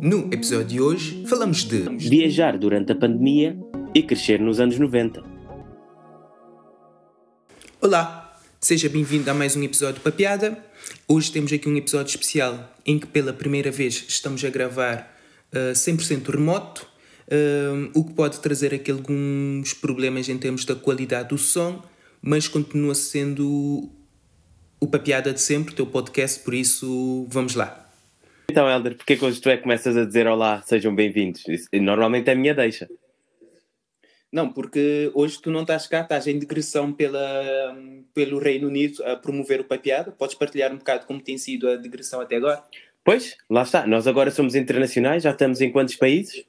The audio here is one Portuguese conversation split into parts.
No episódio de hoje, falamos de viajar durante a pandemia e crescer nos anos 90. Olá, seja bem-vindo a mais um episódio para piada. Hoje temos aqui um episódio especial em que pela primeira vez estamos a gravar uh, 100% remoto, uh, o que pode trazer aqui alguns problemas em termos da qualidade do som, mas continua sendo o Papiada de sempre, o teu podcast, por isso vamos lá. Então, Helder, porquê que hoje tu é que começas a dizer olá, sejam bem-vindos? Normalmente é a minha deixa. Não, porque hoje tu não estás cá, estás em digressão pela, pelo Reino Unido a promover o Papiada. Podes partilhar um bocado como tem sido a digressão até agora? Pois, lá está. Nós agora somos internacionais, já estamos em quantos países?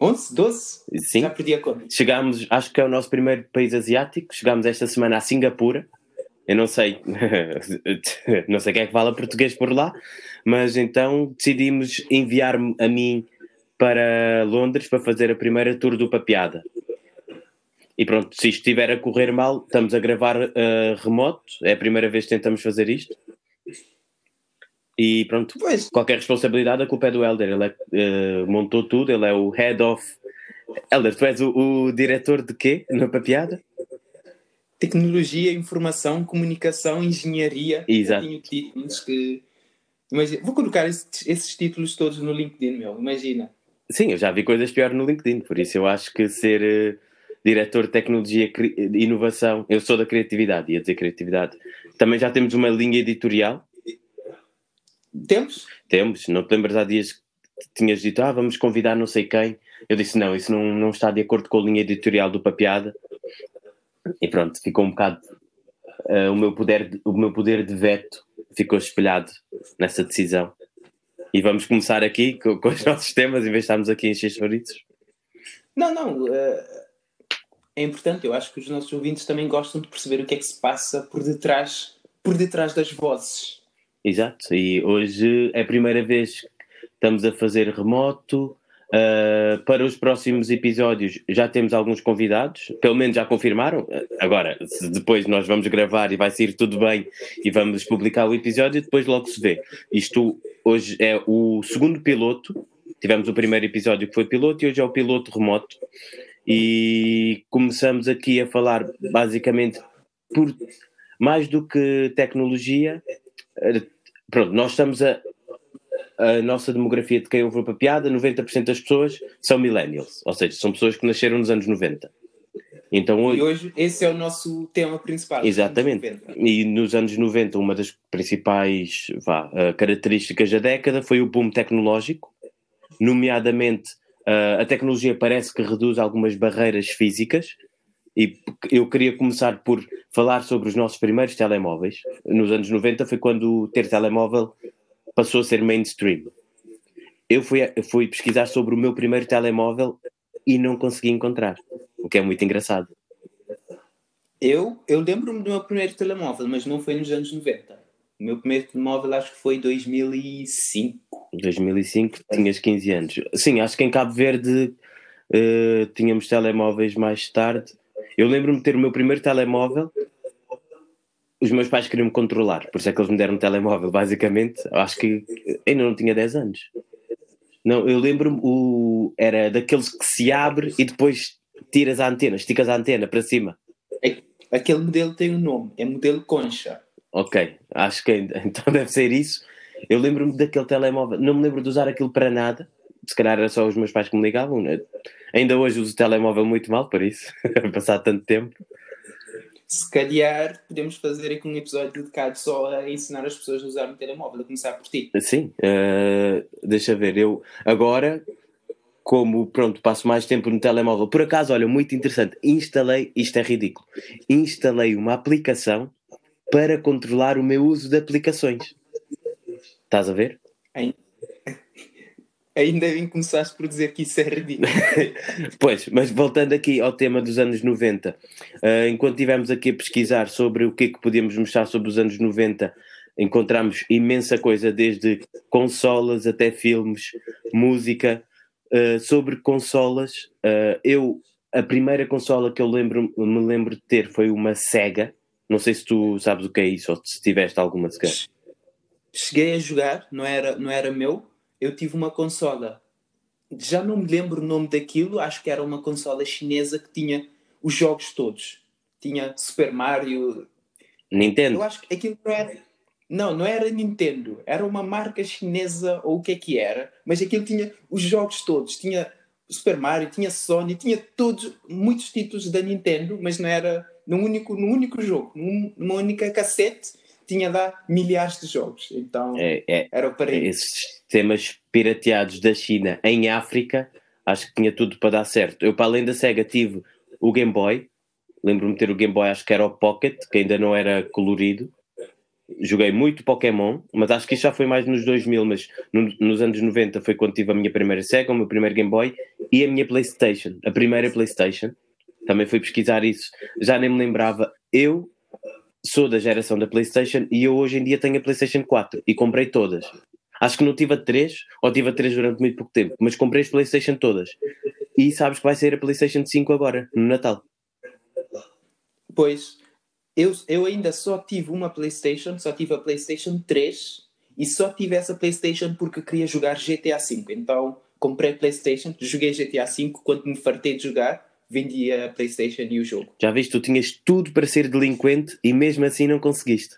11? 12? Sim. Já perdi a conta. Chegámos, acho que é o nosso primeiro país asiático, chegámos esta semana a Singapura. Eu não sei, não sei quem é que fala português por lá, mas então decidimos enviar-me a mim para Londres para fazer a primeira tour do Papiada. E pronto, se isto estiver a correr mal, estamos a gravar uh, remoto, é a primeira vez que tentamos fazer isto. E pronto, pois. qualquer responsabilidade, a culpa é do Helder. Ele é, uh, montou tudo, ele é o head of. Helder, tu és o, o diretor de quê no Papiada? Tecnologia, informação, comunicação, engenharia. Exato. Tenho títulos que. Imagina, vou colocar esses, esses, títulos todos no LinkedIn, meu. Imagina. Sim, eu já vi coisas piores no LinkedIn, por isso eu acho que ser uh, diretor de tecnologia e inovação, eu sou da criatividade, ia dizer criatividade. Também já temos uma linha editorial. Temos? Temos. Não te lembras há dias que tinhas dito, ah, vamos convidar não sei quem. Eu disse, não, isso não, não está de acordo com a linha editorial do Papeada. E pronto, ficou um bocado. Uh, o, meu poder, o meu poder de veto ficou espelhado nessa decisão. E vamos começar aqui com, com os nossos temas, em vez de estarmos aqui em favoritos. Não, não. Uh, é importante. Eu acho que os nossos ouvintes também gostam de perceber o que é que se passa por detrás, por detrás das vozes. Exato. E hoje é a primeira vez que estamos a fazer remoto. Uh, para os próximos episódios já temos alguns convidados, pelo menos já confirmaram. Agora, se depois nós vamos gravar e vai sair tudo bem e vamos publicar o episódio, depois logo se vê. Isto hoje é o segundo piloto. Tivemos o primeiro episódio que foi piloto e hoje é o piloto remoto. E começamos aqui a falar basicamente por mais do que tecnologia. Pronto, nós estamos a, a nossa demografia de quem ouve a piada, 90% das pessoas são millennials, ou seja, são pessoas que nasceram nos anos 90. Então, hoje, e hoje esse é o nosso tema principal. Exatamente. E nos anos 90, uma das principais vá, uh, características da década foi o boom tecnológico, nomeadamente uh, a tecnologia parece que reduz algumas barreiras físicas. E eu queria começar por falar sobre os nossos primeiros telemóveis. Nos anos 90 foi quando ter telemóvel passou a ser mainstream. Eu fui, fui pesquisar sobre o meu primeiro telemóvel e não consegui encontrar, o que é muito engraçado. Eu, eu lembro-me do meu primeiro telemóvel, mas não foi nos anos 90. O meu primeiro telemóvel acho que foi em 2005. 2005, tinhas 15 anos. Sim, acho que em Cabo Verde uh, tínhamos telemóveis mais tarde. Eu lembro-me de ter o meu primeiro telemóvel os meus pais queriam me controlar, por isso é que eles me deram um telemóvel, basicamente. Acho que ainda não tinha 10 anos. Não, eu lembro-me, o, era daqueles que se abre e depois tiras a antena, esticas a antena para cima. É, aquele modelo tem um nome, é modelo concha. Ok, acho que então deve ser isso. Eu lembro-me daquele telemóvel, não me lembro de usar aquilo para nada, se calhar era só os meus pais que me ligavam. Né? Ainda hoje uso o telemóvel muito mal, por isso, passar tanto tempo se calhar podemos fazer aqui um episódio dedicado só a ensinar as pessoas a usar o telemóvel, a começar por ti. Sim, uh, deixa ver, eu agora, como pronto, passo mais tempo no telemóvel, por acaso, olha, muito interessante, instalei, isto é ridículo, instalei uma aplicação para controlar o meu uso de aplicações. Estás a ver? Ainda bem que começaste por dizer que isso é ridículo. pois, mas voltando aqui ao tema dos anos 90, uh, eh, enquanto estivemos aqui a pesquisar sobre o que é que podíamos mostrar sobre os anos 90, encontramos imensa coisa, desde consolas até filmes, música. Uh, sobre consolas, uh, eu a primeira consola que eu lembro, me lembro de ter foi uma Sega. Não sei se tu sabes o que é isso ou se tiveste alguma sequer. Cheguei a jogar, não era, não era meu, eu tive uma consola. Já não me lembro o nome daquilo, acho que era uma consola chinesa que tinha os jogos todos. Tinha Super Mario. Nintendo? Eu acho que aquilo não era. Não, não era Nintendo. Era uma marca chinesa ou o que é que era. Mas aquilo tinha os jogos todos. Tinha Super Mario, tinha Sony, tinha todos, muitos títulos da Nintendo, mas não era num único, num único jogo, numa única cassete, tinha lá milhares de jogos. Então é, é, era o paraíso. Esses sistemas pirateados da China em África, acho que tinha tudo para dar certo. Eu, para além da Sega, tive o Game Boy. Lembro-me de ter o Game Boy, acho que era o Pocket, que ainda não era colorido joguei muito Pokémon, mas acho que isso já foi mais nos 2000, mas no, nos anos 90 foi quando tive a minha primeira Sega, o meu primeiro Game Boy e a minha Playstation, a primeira Playstation. Também fui pesquisar isso, já nem me lembrava. Eu sou da geração da Playstation e eu hoje em dia tenho a Playstation 4 e comprei todas. Acho que não tive a 3, ou tive a 3 durante muito pouco tempo, mas comprei as Playstation todas. E sabes que vai ser a Playstation 5 agora, no Natal. Pois, eu, eu ainda só tive uma PlayStation, só tive a PlayStation 3 e só tive essa PlayStation porque queria jogar GTA V. Então comprei a PlayStation, joguei GTA V. Quando me fartei de jogar, vendi a PlayStation e o jogo. Já viste, tu tinhas tudo para ser delinquente e mesmo assim não conseguiste.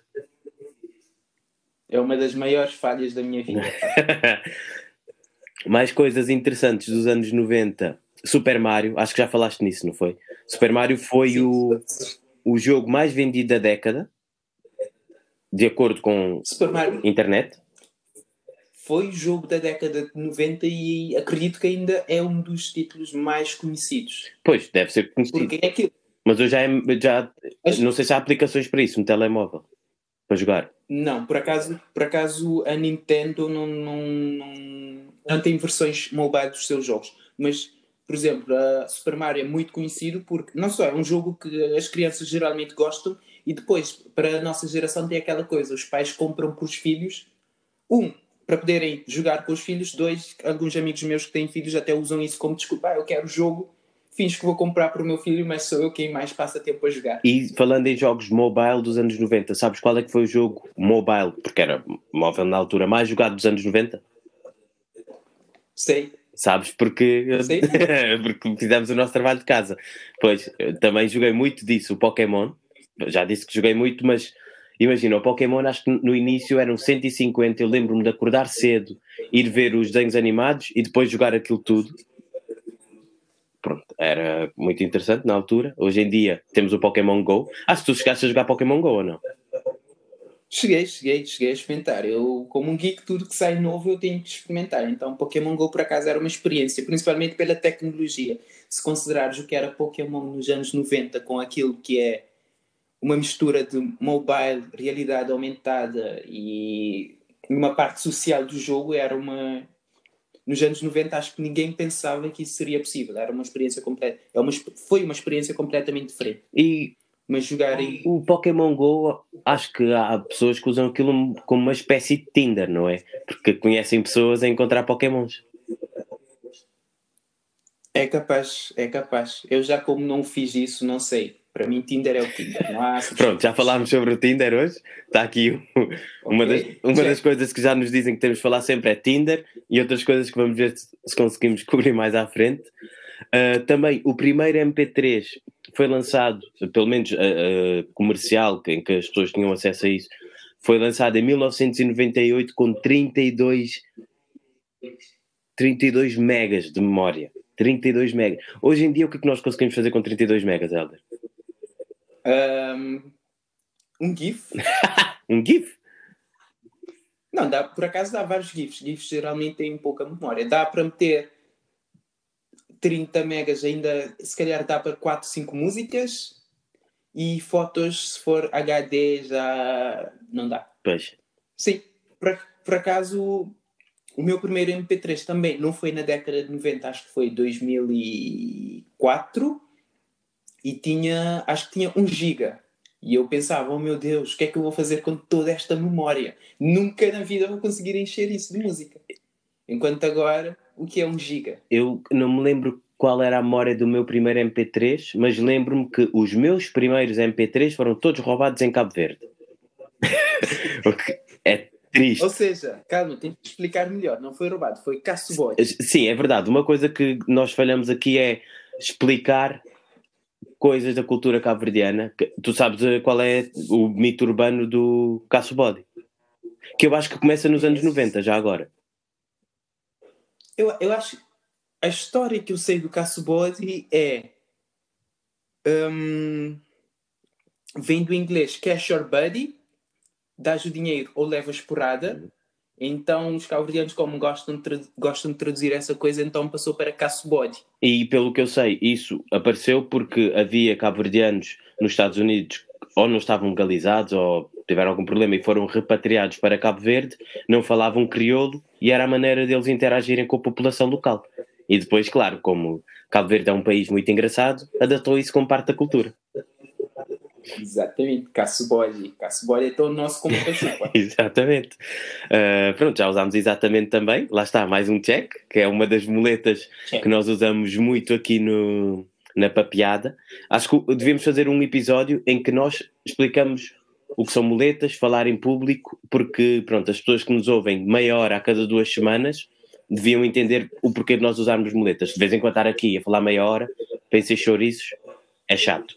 É uma das maiores falhas da minha vida. Mais coisas interessantes dos anos 90. Super Mario, acho que já falaste nisso, não foi? Super Mario foi Sim, o o jogo mais vendido da década, de acordo com internet. Foi jogo da década de 90 e acredito que ainda é um dos títulos mais conhecidos. Pois, deve ser conhecido. Porque é aquilo. Mas eu já, já Mas... não sei se há aplicações para isso, um telemóvel, para jogar. Não, por acaso, por acaso a Nintendo não, não, não, não tem versões mobile dos seus jogos. Mas por exemplo, a Super Mario é muito conhecido porque não só é um jogo que as crianças geralmente gostam e depois, para a nossa geração, tem aquela coisa: os pais compram para os filhos, um, para poderem jogar com os filhos, dois, alguns amigos meus que têm filhos até usam isso como desculpa, ah, eu quero o jogo, fins que vou comprar para o meu filho, mas sou eu quem mais passa tempo a jogar. E falando em jogos mobile dos anos 90, sabes qual é que foi o jogo mobile, porque era móvel na altura, mais jogado dos anos 90? Sei. Sabes? Porque, porque fizemos o nosso trabalho de casa. Pois, também joguei muito disso, o Pokémon. Já disse que joguei muito, mas imagina, o Pokémon acho que no início eram 150. Eu lembro-me de acordar cedo, ir ver os desenhos animados e depois jogar aquilo tudo. Pronto, era muito interessante na altura. Hoje em dia temos o Pokémon Go. Acho que tu chegaste a jogar Pokémon Go ou não? Cheguei, cheguei, cheguei a experimentar. Eu, como um geek, tudo que sai novo eu tenho que experimentar. Então, Pokémon Go por acaso era uma experiência, principalmente pela tecnologia. Se considerares o que era Pokémon nos anos 90 com aquilo que é uma mistura de mobile, realidade aumentada e uma parte social do jogo, era uma. Nos anos 90 acho que ninguém pensava que isso seria possível. Era uma experiência completa. É uma, foi uma experiência completamente diferente. E mas jogarem. O Pokémon Go, acho que há pessoas que usam aquilo como uma espécie de Tinder, não é? Porque conhecem pessoas a encontrar Pokémons. É capaz, é capaz. Eu já, como não fiz isso, não sei. Para mim, Tinder é o Tinder. Pronto, já falámos sobre o Tinder hoje. Está aqui uma, okay. das, uma das coisas que já nos dizem que temos de falar sempre é Tinder e outras coisas que vamos ver se conseguimos cobrir mais à frente. Uh, também o primeiro MP3 foi lançado, pelo menos uh, uh, comercial, em que as pessoas tinham acesso a isso, foi lançado em 1998 com 32, 32 megas de memória. 32 megas. Hoje em dia, o que é que nós conseguimos fazer com 32 megas, Helder? Um, um GIF. um GIF? Não, dá, por acaso dá vários GIFs. GIFs geralmente têm pouca memória. Dá para meter 30 megas ainda, se calhar dá para 4, 5 músicas e fotos, se for HD, já não dá. Pois. Sim, por, por acaso, o meu primeiro MP3 também não foi na década de 90, acho que foi 2004 e tinha, acho que tinha 1 giga. E eu pensava, oh meu Deus, o que é que eu vou fazer com toda esta memória? Nunca na vida vou conseguir encher isso de música. Enquanto agora o que é um giga? Eu não me lembro qual era a memória do meu primeiro MP3, mas lembro-me que os meus primeiros MP3 foram todos roubados em Cabo Verde. é, Triste. Ou seja, calma, tenho que explicar melhor. Não foi roubado, foi caço-boy. Sim, é verdade. Uma coisa que nós falhamos aqui é explicar coisas da cultura cabo-verdiana. Tu sabes eh, qual é o mito urbano do caço-bode? Que eu acho que começa nos anos 90, já agora. Eu, eu acho. A história que eu sei do caço-bode é. Um, vem do inglês cash your buddy, dás o dinheiro ou levas porrada. Então os cabo-verdianos, como gostam de, gostam de traduzir essa coisa, então passou para caço-bode. E pelo que eu sei, isso apareceu porque havia cabo-verdianos nos Estados Unidos ou não estavam legalizados ou tiveram algum problema e foram repatriados para Cabo Verde, não falavam crioulo e era a maneira deles interagirem com a população local. E depois, claro, como Cabo Verde é um país muito engraçado, adaptou isso como parte da cultura. Exatamente, caço-bode. Caço-bode é tão nosso como exatamente. Uh, pronto, já usámos exatamente também. Lá está, mais um check, que é uma das muletas check. que nós usamos muito aqui no, na papeada. Acho que devíamos fazer um episódio em que nós explicamos o que são muletas, falar em público, porque pronto, as pessoas que nos ouvem meia hora a cada duas semanas deviam entender o porquê de nós usarmos muletas. De vez em quando estar aqui a falar meia hora, pensei chouriços, é chato.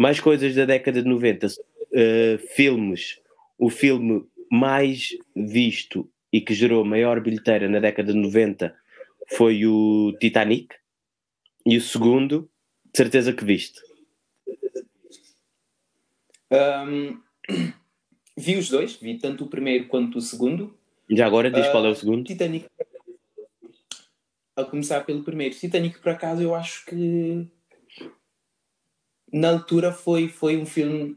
Mais coisas da década de 90. Uh, eh, filmes. O filme mais visto e que gerou maior bilheteira na década de 90 foi o Titanic. E o segundo, de certeza que viste. Um, vi os dois, vi tanto o primeiro quanto o segundo. Já agora diz uh, qual é o segundo? Titanic. A começar pelo primeiro. Titanic, por acaso, eu acho que na altura foi, foi um filme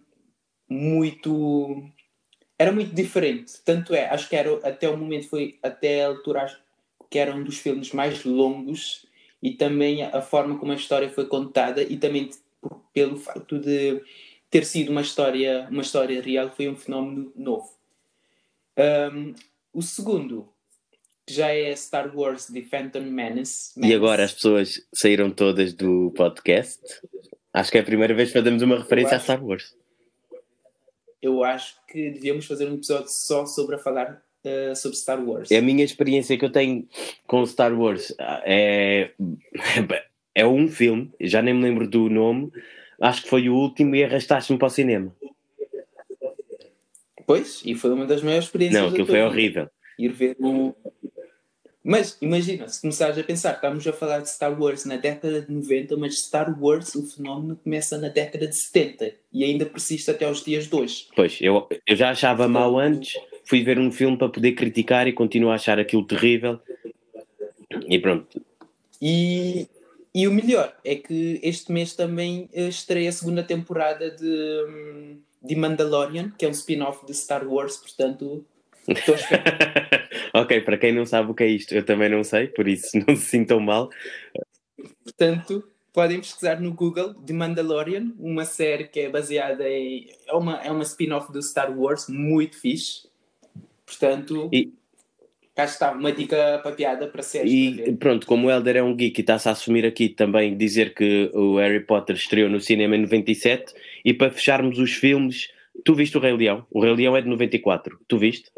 muito. Era muito diferente. Tanto é, acho que era, até o momento foi até a altura acho que era um dos filmes mais longos e também a forma como a história foi contada e também pelo facto de ter sido uma história, uma história real foi um fenómeno novo. Um, o segundo já é Star Wars The Phantom Menace, Menace. E agora as pessoas saíram todas do podcast Acho que é a primeira vez que fazemos uma referência acho, a Star Wars. Eu acho que devíamos fazer um episódio só sobre a falar uh, sobre Star Wars. É a minha experiência que eu tenho com Star Wars é, é um filme, já nem me lembro do nome, acho que foi o último e arrastaste-me para o cinema. Pois, e foi uma das maiores experiências. Não, aquilo foi horrível. Ir ver um, mas imagina, se começares a pensar, estamos a falar de Star Wars na década de 90, mas Star Wars, o fenómeno começa na década de 70 e ainda persiste até aos dias de hoje. Pois, eu, eu já achava mal antes, fui ver um filme para poder criticar e continuo a achar aquilo terrível. E pronto. E, e o melhor é que este mês também eh, estreia a segunda temporada de, hum, de Mandalorian, que é um spin-off de Star Wars, portanto Estou ok, para quem não sabe o que é isto, eu também não sei, por isso não se sintam mal. Portanto, podem pesquisar no Google The Mandalorian, uma série que é baseada em. É uma, é uma spin-off do Star Wars, muito fixe. Portanto, e... cá está uma dica para piada para séries. E pronto, como o Helder é um geek e está-se a assumir aqui também dizer que o Harry Potter estreou no cinema em 97, e para fecharmos os filmes, tu viste o Rei Leão? O Rei Leão é de 94, tu viste?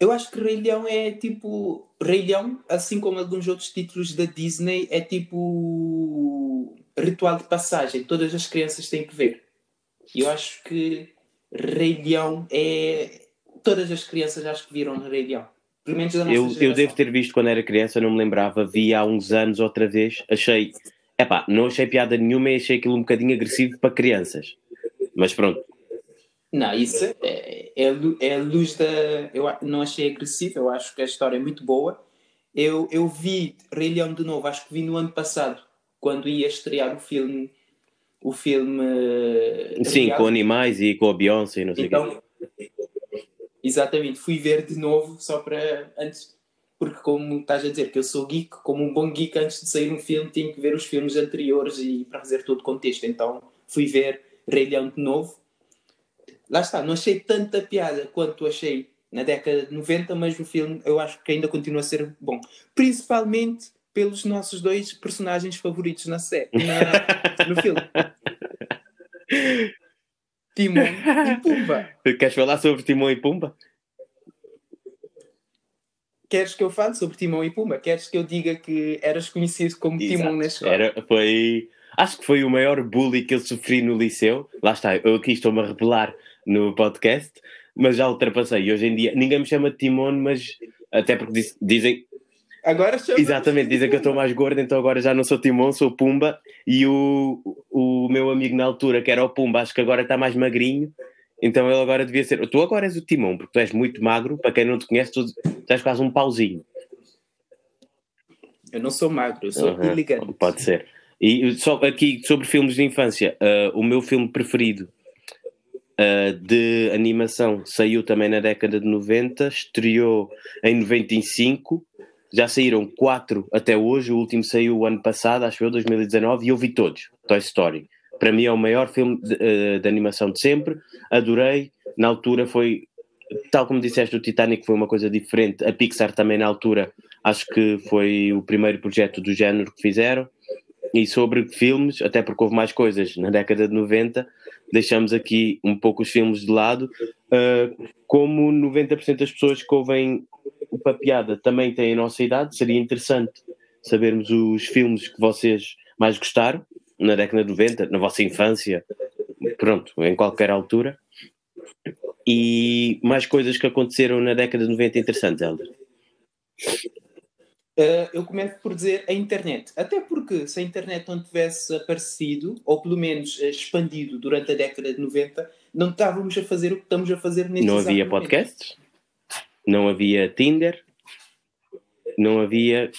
Eu acho que Rei Leão é tipo. Rei Leão, assim como alguns outros títulos da Disney, é tipo. ritual de passagem. Todas as crianças têm que ver. Eu acho que Rei Leão é. Todas as crianças acho que viram Rei Leão. Pelo menos da nossa eu, eu devo ter visto quando era criança, não me lembrava. Vi há uns anos outra vez. Achei. Epá, não achei piada nenhuma e achei aquilo um bocadinho agressivo para crianças. Mas pronto, não, isso é, é, é a luz da. Eu não achei agressivo, eu acho que a história é muito boa. Eu, eu vi Rei Leão de novo, acho que vi no ano passado, quando ia estrear o filme. O filme. Sim, real. com animais e com a Beyoncé e não sei então, quê. Exatamente, fui ver de novo só para. Antes, porque, como estás a dizer, que eu sou geek, como um bom geek, antes de sair um filme, tinha que ver os filmes anteriores e para fazer todo o contexto. Então fui ver Rei Leão de novo lá está, não achei tanta piada quanto achei na década de 90, mas o filme eu acho que ainda continua a ser bom. Principalmente pelos nossos dois personagens favoritos na série, na, no filme. Timão e Pumba. Queres falar sobre Timão e Pumba? Queres que eu fale sobre Timão e Pumba? Queres que eu diga que eras conhecido como Exato. Timão na escola? Era, foi, acho que foi o maior bullying que eu sofri no liceu. Lá está, eu aqui estou-me a revelar no podcast, mas já ultrapassei. Hoje em dia ninguém me chama de Timon, mas até porque diz, dizem. Agora Exatamente, dizem que eu estou mais gordo, então agora já não sou Timon, sou Pumba. E o, o meu amigo na altura, que era o Pumba, acho que agora está mais magrinho então ele agora devia ser. Tu agora és o Timão, porque tu és muito magro. Para quem não te conhece, tu, tu és quase um pauzinho. Eu não sou magro, eu sou uhum, elegante. Pode ser. E só aqui sobre filmes de infância, uh, o meu filme preferido uh, de animação saiu também na década de 90, estreou em 95, já saíram quatro até hoje, o último saiu o ano passado, acho eu, 2019, e eu vi todos, Toy Story. Para mim é o maior filme de, uh, de, animação de sempre. Adorei. Na altura foi, tal como disseste, o Titanic foi uma coisa diferente. A Pixar também na altura acho que foi o primeiro projeto do género que fizeram. E sobre filmes, até porque houve mais coisas na década de 90, deixamos aqui um pouco os filmes de lado. Uh, como 90% das pessoas que ouvem o Papiada também têm a nossa idade, seria interessante sabermos os filmes que vocês mais gostaram na década de 90, na vossa infância, pronto, em qualquer altura. E mais coisas que aconteceram na década de 90 interessantes, Helder. Uh, eu começo por dizer a internet. Até porque se a internet não tivesse aparecido, ou pelo menos expandido durante a década de 90, não estávamos a fazer o que estamos a fazer neste Não havia podcasts, não havia Tinder, não havia.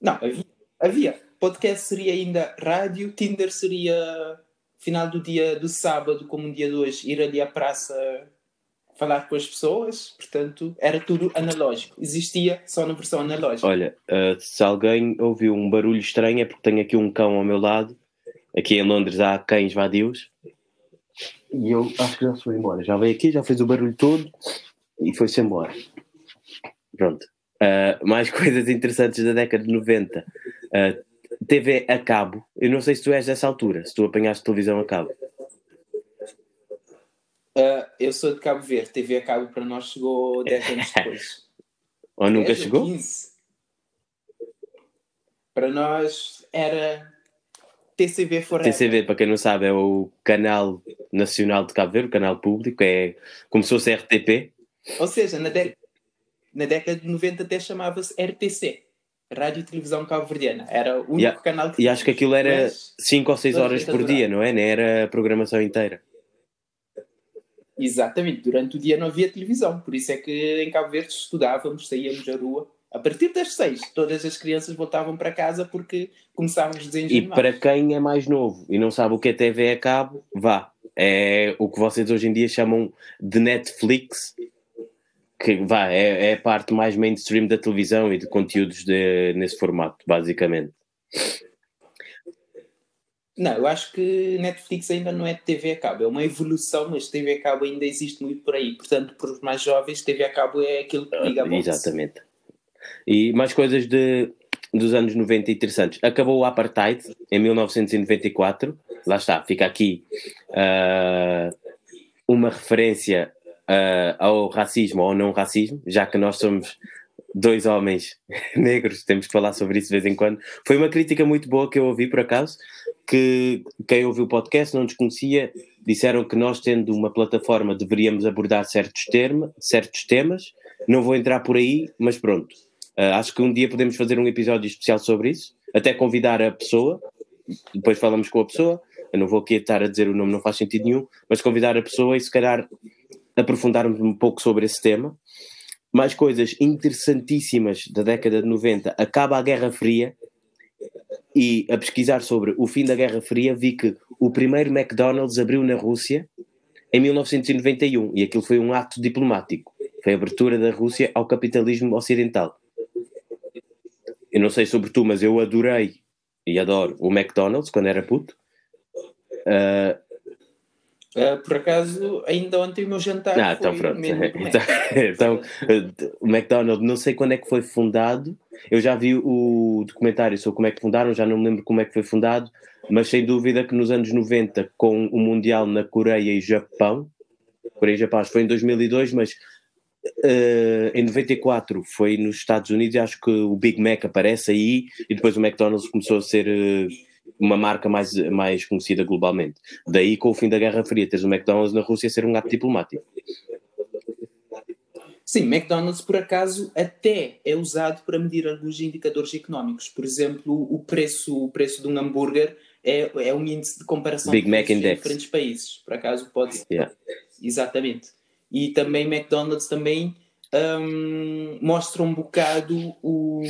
Não, havia. havia podcast seria ainda rádio, Tinder seria final do dia do sábado, como um dia de hoje, ir ali à praça falar com as pessoas, portanto, era tudo analógico. Existia só na versão analógica. Olha, uh, se alguém ouviu um barulho estranho é porque tenho aqui um cão ao meu lado. Aqui em Londres há cães vadios. E eu acho que já se foi embora. Já veio aqui, já fez o barulho todo e foi-se embora. Pronto. Uh, mais coisas interessantes da década de 90. Uh, TV a cabo. Eu não sei se tu és dessa altura, se tu apanhaste televisão a cabo. Uh, eu sou de Cabo Verde. TV a cabo para nós chegou 10 anos depois. Ou nunca chegou? 15. Para nós era TCV Forever. TCV, para quem não sabe, é o canal nacional de Cabo Verde, o canal público, é como se fosse RTP. Ou seja, na, na década de 90 até chamava-se RTC. Rádio e Televisão Cabo-Verdiana. Era o único yeah. canal que E acho que aquilo era 5 ou 6 horas por dia, não é? Nem era a programação inteira. Exatamente, durante o dia não havia televisão, por isso é que em Cabo Verde estudávamos, saíamos à rua. A partir das seis, todas as crianças voltavam para casa porque começávamos desenhos E animados. para quem é mais novo e não sabe o que é TV a cabo, vá. É o que vocês hoje em dia chamam de Netflix, que vá, é, é, a parte mais mainstream da televisão e de conteúdos de, nesse formato, basicamente. Não, eu acho que Netflix ainda não é TV a cabo, é uma evolução, mas TV a cabo ainda existe muito por aí. Portanto, para os mais jovens, TV a cabo é aquilo que liga a bolsa. Exatamente. E mais coisas de, dos anos 90 interessantes. Acabou o Apartheid em 1994, lá está, fica aqui uh, uma referência uh, ao racismo ou não racismo, já que nós somos dois homens negros, temos que falar sobre isso de vez em quando. Foi uma crítica muito boa que eu ouvi, por acaso, que quem ouviu o podcast não desconhecia, disseram que nós, tendo uma plataforma, deveríamos abordar certos, termos, certos temas. Não vou entrar por aí, mas pronto. Uh, acho que um dia podemos fazer um episódio especial sobre isso, até convidar a pessoa, depois falamos com a pessoa. Eu não vou aqui estar a dizer o nome, não faz sentido nenhum, mas convidar a pessoa e se calhar aprofundarmos um pouco sobre esse tema. Mais coisas interessantíssimas da década de 90. Acaba a Guerra Fria e a pesquisar sobre o fim da Guerra Fria vi que o primeiro McDonald's abriu na Rússia em 1991 e aquilo foi um ato diplomático. Foi a abertura da Rússia ao capitalismo ocidental. Eu não sei sobre tu, mas eu adorei e adoro o McDonald's quando era puto. Uh, Uh, por acaso, ainda ontem o meu jantar ah, então, pronto. então, então, o McDonald's, não sei quando é que foi fundado, Eu já vi o documentário sobre como é que fundaram, já não me lembro como é que foi fundado, mas sem dúvida que nos anos 90, com o Mundial na Coreia e Japão, Coreia e Japão, foi em 2002, mas uh, em 94 foi nos Estados Unidos, acho que o Big Mac aparece aí e depois o McDonald's começou a ser uh, uma marca mais, mais conhecida globalmente. Daí, com o fim da Guerra Fria, tens o McDonald's na Rússia ser um ato diplomático. Sim, McDonald's, por acaso, até é usado para medir alguns indicadores económicos. Por exemplo, o preço, o preço de um hambúrguer é, é um índice de comparação Big Mac Index. diferentes países. Por acaso pode ser. Yeah. Exatamente. E também McDonald's também um, mostra um bocado o,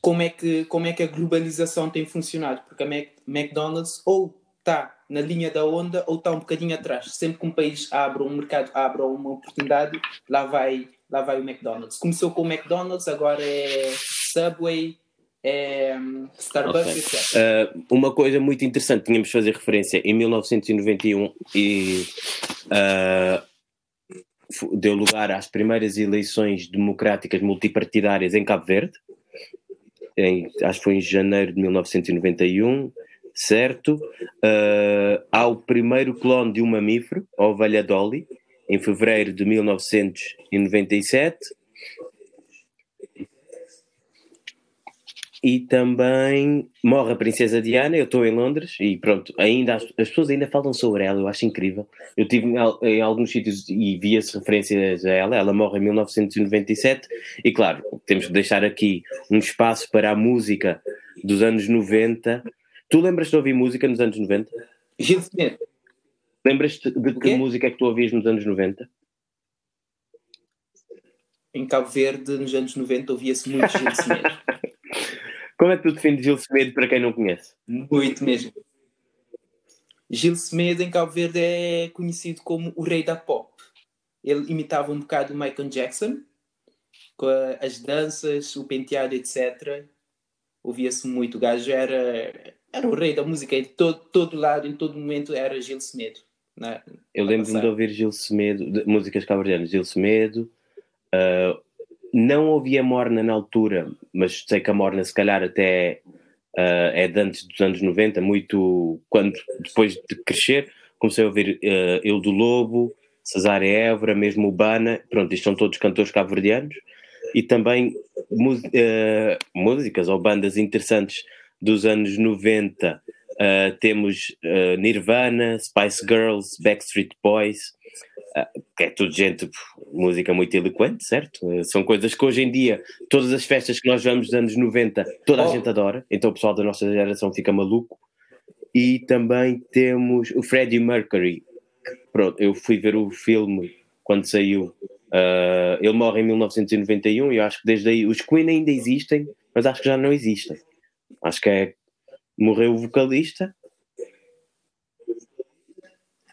como, é que, como é que a globalização tem funcionado. Porque a Mac, McDonald's ou está na linha da onda ou está um bocadinho atrás. Sempre que um país abre um mercado, abre uma oportunidade, lá vai, lá vai o McDonald's. Começou com o McDonald's, agora é Subway, é Starbucks, okay. etc. Uh, uma coisa muito interessante, tínhamos de fazer referência em 1991 e uh, deu lugar às primeiras eleições democráticas multipartidárias em Cabo Verde, em, acho que foi em janeiro de 1991 certo? Uh, há o primeiro clone de um mamífero, a ovelha Dolly, em fevereiro de 1997. E também morre a Princesa Diana. Eu estou em Londres e pronto, ainda as, as, pessoas ainda falam sobre ela, eu acho incrível. Eu tive em, em alguns sítios e via-se referências a ela. Ela morre em 1997. E claro, temos que deixar aqui um espaço para a música dos anos 90 Tu lembras-te de ouvir música nos anos 90? Gil Smith. Lembras-te de que música é que tu ouvias nos anos 90? Em Cabo Verde, nos anos 90, ouvia-se muito Gil Smith. Como é que tu defines Gil Smith para quem não conhece? Muito mesmo. Gil Smith em Cabo Verde é conhecido como o rei da pop. Ele imitava um bocado o Michael Jackson, com as danças, o penteado, etc. Ouvia-se muito. O gajo era era o rei da música em todo, todo lado, em todo momento era Gil Semedo. Na, eu lembro-me de ouvir Gil Semedo, de, músicas cabredianas, Gil Semedo. Uh, não ouvia Morna na altura, mas sei que a Morna se calhar até uh, é de antes dos anos 90, muito quando depois de crescer comecei a ouvir uh, Eu do Lobo, Cesária Évora, mesmo Urbana, pronto, isto são todos cantores cabo-verdianos. E também uh, músicas ou bandas interessantes dos anos 90 uh, temos Nirvana, Spice Girls, Backstreet Boys, que é tudo gente, música muito eloquente, certo? são coisas que hoje em dia, todas as festas que nós vamos dos anos 90, toda a oh. gente adora, então o pessoal da nossa geração fica maluco. E também temos o Freddie Mercury. Pronto, eu fui ver o filme quando saiu. ele morre em 1991 e eu acho que desde aí os Queen ainda existem, mas acho que já não existem. Acho que é. Morreu o vocalista.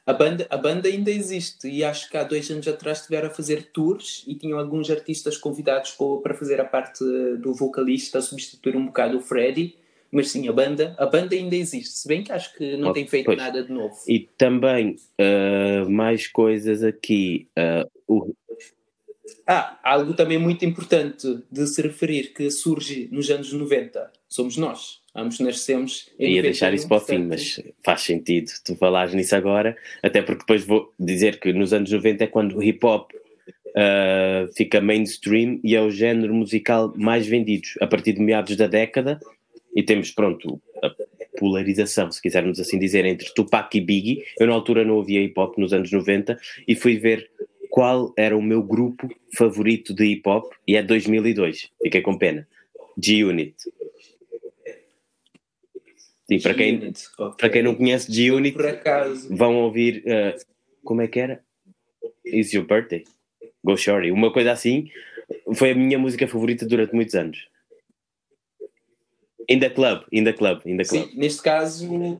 A banda, a banda ainda existe e acho que há dois anos atrás estiveram a fazer tours e tinham alguns artistas convidados para fazer a parte do vocalista, substituir um bocado o Freddy. Mas sim, a banda, a banda ainda existe, se bem que acho que não oh, tem feito pois. nada de novo. E também uh, mais coisas aqui. Uh, o... Ah, algo também muito importante de se referir que surge nos anos 90 somos nós. Ambos nascemos em Ia deixar isso para o fim, mas faz sentido tu falares nisso agora, até porque depois vou dizer que nos anos 90 é quando o hip hop uh, fica mainstream e é o género musical mais vendido a partir de meados da década. E temos, pronto, a polarização, se quisermos assim dizer, entre Tupac e Biggie. Eu, na altura, não ouvia hip hop nos anos 90 e fui ver qual era o meu grupo favorito de hip hop e é 2002. Fiquei com pena. G-Unit. Sim, para quem, okay. para quem não conhece G-Unit, vão ouvir. Uh, como é que era? It's Your Birthday. Go Shorty. Uma coisa assim. Foi a minha música favorita durante muitos anos. In the Club. In the Club. In the club. Sim, neste caso,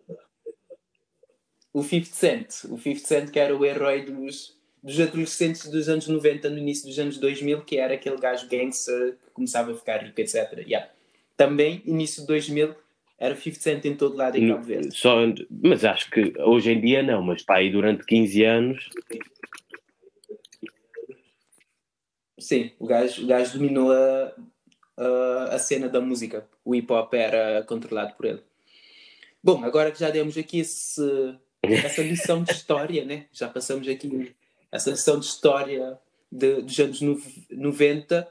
o 50 Cent. O 50 Cent que era o herói dos, dos adolescentes dos anos 90, no início dos anos 2000, que era aquele gajo gangster que começava a ficar rico, etc. Yeah. Também, início de 2000 era 50 Cent em todo lado em Cabo Verde. Só, mas acho que hoje em dia não, mas pá, aí durante 15 anos. Sim, o gajo, o gajo dominou a, uh, a cena da música. O hip hop era controlado por ele. Bom, agora que já demos aqui esse, essa lição de história, né? já passamos aqui essa lição de história de, dos anos 90,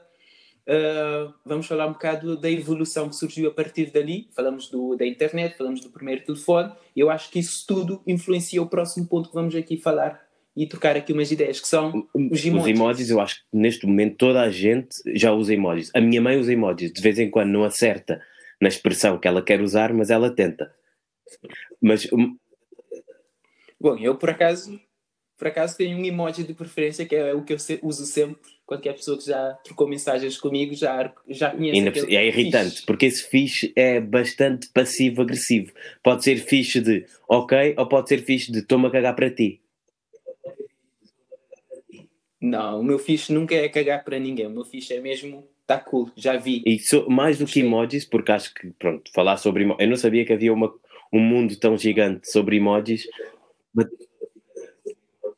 uh, vamos falar um bocado da evolução que surgiu a partir dali. Falamos do, da internet, falamos do primeiro telefone. Eu acho que isso tudo influencia o próximo ponto que vamos aqui falar e trocar aqui umas ideias, que são os emojis. Os emojis, eu acho que neste momento toda a gente já usa emojis. A minha mãe usa emojis, de vez em quando não acerta na expressão que ela quer usar, mas ela tenta. Mas. Bom, eu por acaso, por acaso tenho um emoji de preferência que é o que eu uso sempre. Qualquer pessoa que já trocou mensagens comigo já, já conhece. E é irritante, fixe. porque esse fixe é bastante passivo-agressivo. Pode ser fixe de ok, ou pode ser fixe de estou-me a cagar para ti. Não, o meu fixe nunca é cagar para ninguém. O meu fixe é mesmo tá cool, já vi. E so, mais do que emojis, porque acho que, pronto, falar sobre emojis. Eu não sabia que havia uma, um mundo tão gigante sobre emojis.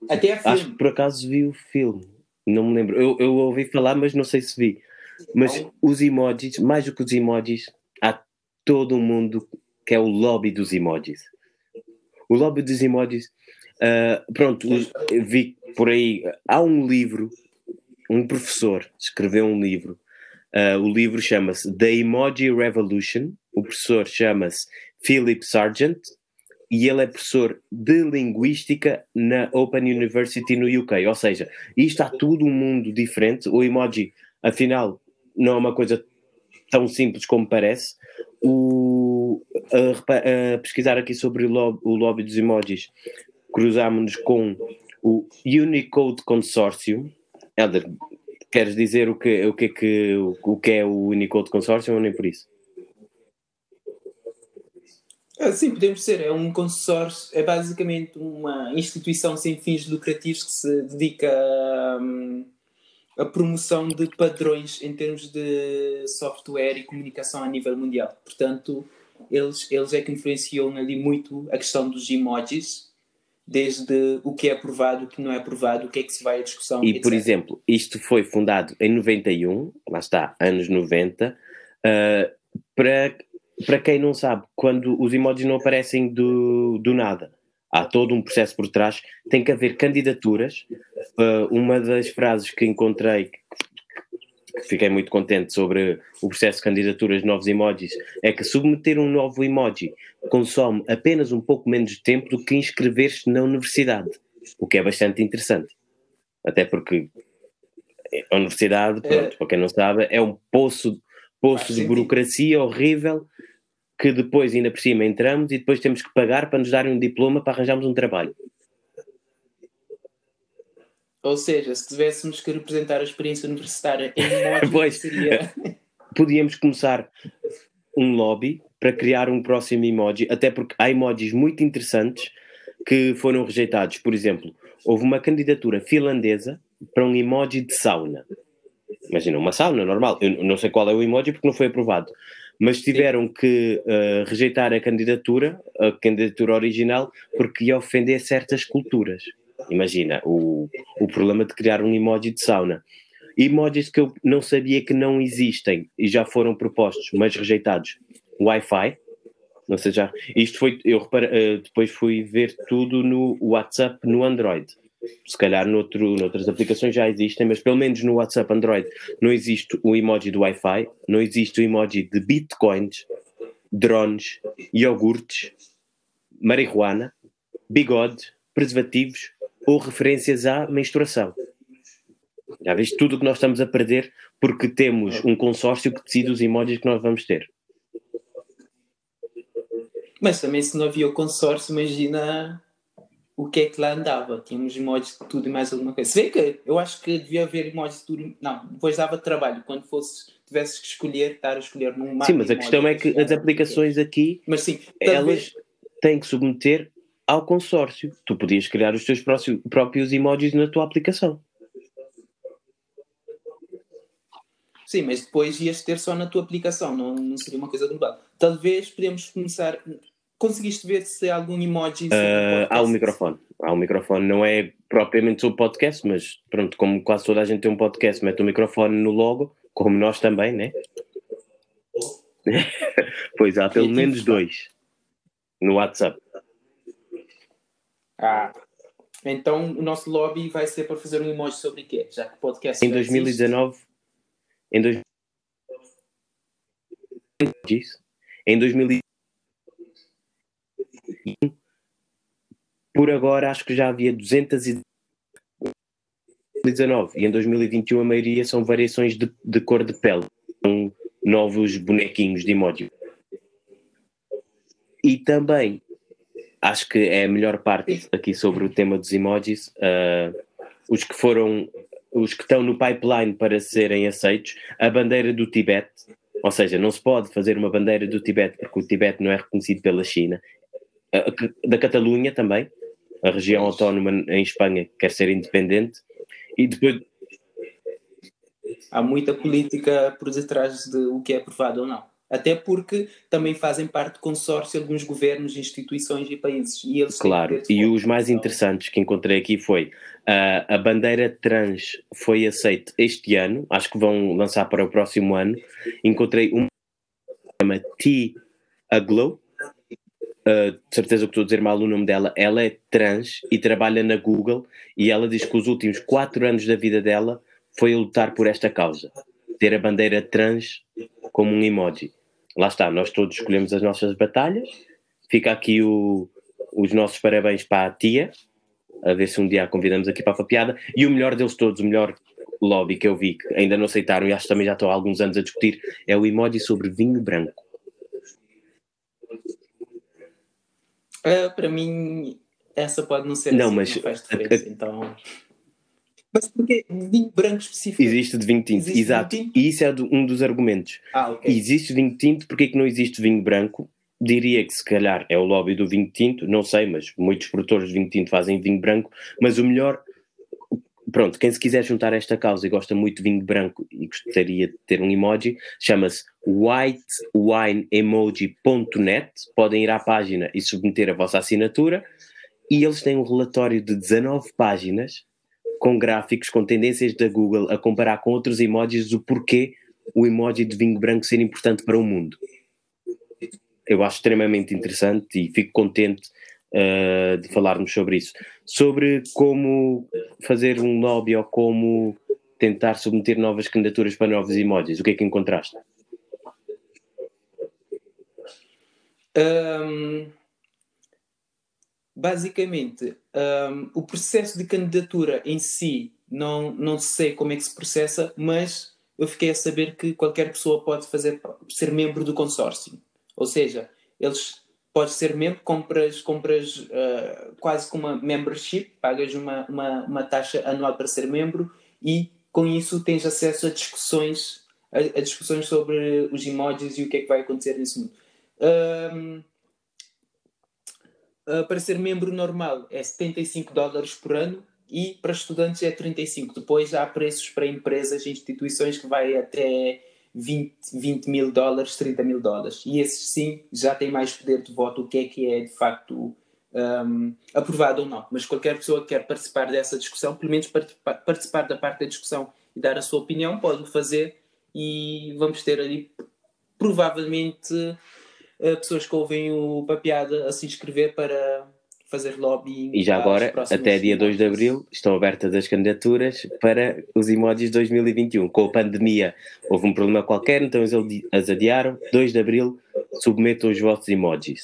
Até a filme. Acho que por acaso vi o filme. Não me lembro. Eu, eu ouvi falar, mas não sei se vi. Mas não. os emojis, mais do que os emojis, há todo um mundo que é o lobby dos emojis. O lobby dos emojis. Uh, pronto, vi por aí. Há um livro, um professor escreveu um livro. Uh, o livro chama-se The Emoji Revolution. O professor chama-se Philip Sargent e ele é professor de linguística na Open University no UK. Ou seja, isto há tudo um mundo diferente. O emoji, afinal, não é uma coisa tão simples como parece. O, a, a pesquisar aqui sobre o lobby, o lobby dos emojis, cruzámos-nos com o Unicode Consortium. Helder, queres dizer o que, o que, é, que, o que é o Unicode Consortium ou nem por isso? Ah, sim, podemos ser. É um consórcio, é basicamente uma instituição sem fins lucrativos que se dedica a, a promoção de padrões em termos de software e comunicação a nível mundial. Portanto, eles, eles é que influenciam ali muito a questão dos emojis desde o que é aprovado, o que não é aprovado, o que é que se vai à discussão. E, etc. por exemplo, isto foi fundado em 91, lá está, anos 90, uh, para, para quem não sabe, quando os emojis não aparecem do, do nada, há todo um processo por trás, tem que haver candidaturas. Uh, uma das frases que encontrei, fiquei muito contente sobre o processo de candidaturas de novos emojis, é que submeter um novo emoji consome apenas um pouco menos de tempo do que inscrever-se na universidade, o que é bastante interessante. Até porque a universidade, pronto, é. para quem não sabe, é um poço, poço de burocracia horrível que depois ainda por cima entramos e depois temos que pagar para nos darem um diploma para arranjarmos um trabalho. Ou seja, se tivéssemos que representar a experiência universitária em pois, seria... podíamos começar um lobby para criar um próximo emoji, até porque há emojis muito interessantes que foram rejeitados. Por exemplo, houve uma candidatura finlandesa para um emoji de sauna. Imagina, uma sauna normal. Eu não sei qual é o emoji porque não foi aprovado. Mas tiveram Sim. que uh, rejeitar a candidatura, a candidatura original, porque ia ofender certas culturas. Imagina o, o problema de criar um emoji de sauna. Emojis que eu não sabia que não existem e já foram propostos, mas rejeitados. Wi-Fi, não sei já. Isto foi, eu uh, depois fui ver tudo no WhatsApp no Android. Se calhar noutro, noutras aplicações já existem, mas pelo menos no WhatsApp Android não existe o emoji do Wi-Fi, não existe o emoji de bitcoins, drones, iogurtes, marihuana, bigode, preservativos, ou referências à menstruação. Já viste tudo o que nós estamos a perder porque temos um consórcio que decide os emojis que nós vamos ter. Mas também se não havia o consórcio, imagina o que é que lá andava. Tínhamos emojis de tudo e mais alguma coisa. Se vê que eu acho que devia haver emojis de tudo. Não, depois dava trabalho. Quando fosse, tivesses que escolher, estar a escolher num Sim, mas a questão é que as aplicações aqui, mas, sim, elas têm que submeter ao consórcio. Tu podias criar os teus próprios emojis na tua aplicação. Sim, mas depois ias ter só na tua aplicação, não, não seria uma coisa global. Talvez podemos começar. Conseguiste ver se há algum emoji? Uh, há um microfone. Há um microfone, não é propriamente sobre podcast, mas pronto, como quase toda a gente tem um podcast, mete o um microfone no logo, como nós também, né? pois há pelo menos dois no WhatsApp. Ah, então o nosso lobby vai ser para fazer um emoji sobre o quê? Já que o podcast. Em 2019. Em dois... Em 2019. Por agora acho que já havia 219 e em 2021 a maioria são variações de, de cor de pele. São novos bonequinhos de emoji. E também acho que é a melhor parte aqui sobre o tema dos emojis. Uh, os que foram, os que estão no pipeline para serem aceitos, a bandeira do Tibete, ou seja, não se pode fazer uma bandeira do Tibete porque o Tibete não é reconhecido pela China, da Catalunha também, a região autónoma em Espanha quer ser independente, e depois. Há muita política por detrás de o que é aprovado ou não. Até porque também fazem parte do consórcio alguns governos, instituições e países. E eles claro, e os mais interessantes que encontrei aqui foi uh, a bandeira trans foi aceita este ano, acho que vão lançar para o próximo ano. Encontrei uma que chama T Aglow, uh, de certeza que estou a dizer mal o nome dela, ela é trans e trabalha na Google e ela diz que os últimos quatro anos da vida dela foi a lutar por esta causa, ter a bandeira trans como um emoji lá está, nós todos escolhemos as nossas batalhas. Fica aqui o, os nossos parabéns para a tia, a ver se um dia a convidamos aqui para a papiada. E o melhor deles todos, o melhor lobby que eu vi, que ainda não aceitaram e acho que também já estou há alguns anos a discutir, é o emoji sobre vinho branco. Uh, para mim, essa pode não ser não, assim, mas não faz diferença, a, a, então... Mas porque vinho branco específico? Existe de vinho tinto, existe exato. Vinho tinto? E isso é um dos argumentos. Ah, okay. Existe vinho tinto, porque é que não existe vinho branco? Diria que se calhar é o lobby do vinho tinto, não sei, mas muitos produtores de vinho tinto fazem vinho branco, mas o melhor, pronto, quem se quiser juntar a esta causa e gosta muito de vinho branco e gostaria de ter um emoji, chama-se whitewineemoji.net, podem ir à página e submeter a vossa assinatura, e eles têm um relatório de 19 páginas com gráficos, com tendências da Google a comparar com outros emojis o porquê o emoji de vinho branco ser importante para o mundo. Eu acho extremamente interessante e fico contente uh, de falarmos sobre isso. Sobre como fazer um lobby ou como tentar submeter novas candidaturas para novos emojis. O que é que encontraste? Um, basicamente, um, o processo de candidatura em si, não, não sei como é que se processa, mas eu fiquei a saber que qualquer pessoa pode fazer, ser membro do consórcio. Ou seja, eles pode ser membro, compras, compras uh, quase como uma membership, pagas uma, uma, uma taxa anual para ser membro e com isso tens acesso a discussões, a, a discussões sobre os emojis e o que é que vai acontecer nesse mundo. Um, uh, para ser membro normal é 75 dólares por ano e para estudantes é 35. Depois há preços para empresas e instituições que vai até 20, 20 mil dólares, 30 mil dólares. E esses sim já têm mais poder de voto, o que é que é de facto um, aprovado ou não. Mas qualquer pessoa que quer participar dessa discussão, pelo menos participar da parte da discussão e dar a sua opinião, pode fazer e vamos ter ali provavelmente pessoas que ouvem o Papiada a se inscrever para fazer lobbying. E já agora, até dia 2 de abril, estão abertas as candidaturas para os emojis 2021. Com a pandemia houve um problema qualquer, então eles as adiaram. 2 de abril, submetam os vossos emojis.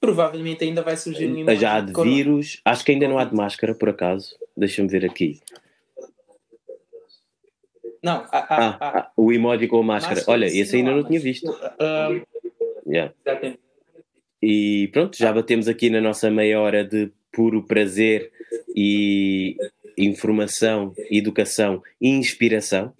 Provavelmente ainda vai surgir um emoji. Já há de vírus, acho que ainda não há de máscara, por acaso. Deixa-me ver aqui. Não, a, a, ah, a, ah, o emoji com a máscara. máscara Olha, esse ainda não, não tinha visto. Uh, yeah. E pronto, já batemos aqui na nossa meia hora de puro prazer e informação, educação e inspiração.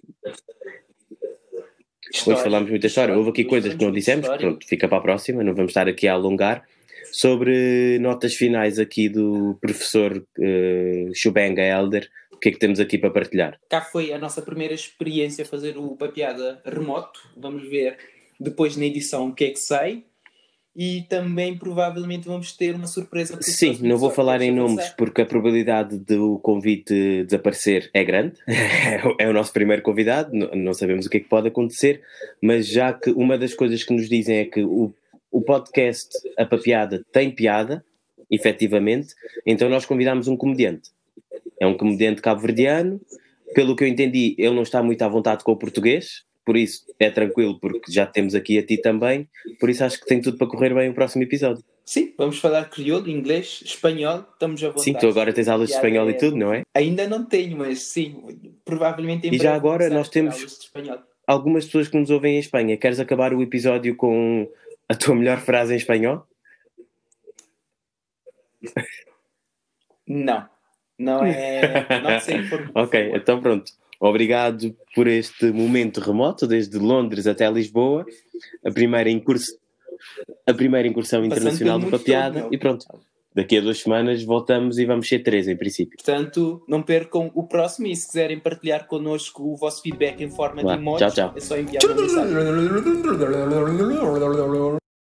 História, Hoje falámos muita história. Houve aqui coisas que não dissemos, pronto, fica para a próxima, não vamos estar aqui a alongar. Sobre notas finais aqui do professor uh, Chubenga Elder, que é que temos aqui para partilhar? Cá foi a nossa primeira experiência a fazer o papeada remoto. Vamos ver depois na edição o que é que sai. E também provavelmente vamos ter uma surpresa. Sim, não vou falar em nomes porque a probabilidade do convite desaparecer é grande. é o nosso primeiro convidado, não sabemos o que é que pode acontecer, mas já que uma das coisas que nos dizem é que o, o podcast A Papiada tem piada, efetivamente, então nós convidámos um comediante. É um comediante cabo-verdiano, pelo que eu entendi, ele não está muito à vontade com o português, por isso é tranquilo, porque já temos aqui a ti também, por isso acho que tem tudo para correr bem o próximo episódio. Sim, vamos falar crioulo, inglês, espanhol, estamos a vontade. Sim, tu agora tens aulas de espanhol é... e tudo, não é? Ainda não tenho, mas sim, provavelmente em E já agora nós temos algumas pessoas que nos ouvem em Espanha. Queres acabar o episódio com a tua melhor frase em espanhol? Não, não é. Não sei por Ok, então pronto. Obrigado por este momento remoto, desde Londres até Lisboa, a primeira, incurs... a primeira incursão internacional do Papiada, e pronto. Daqui a duas semanas voltamos e vamos ser três, em princípio. Portanto, não percam o próximo e se quiserem partilhar connosco o vosso feedback em forma de emoji, tchau, tchau. é só enviar.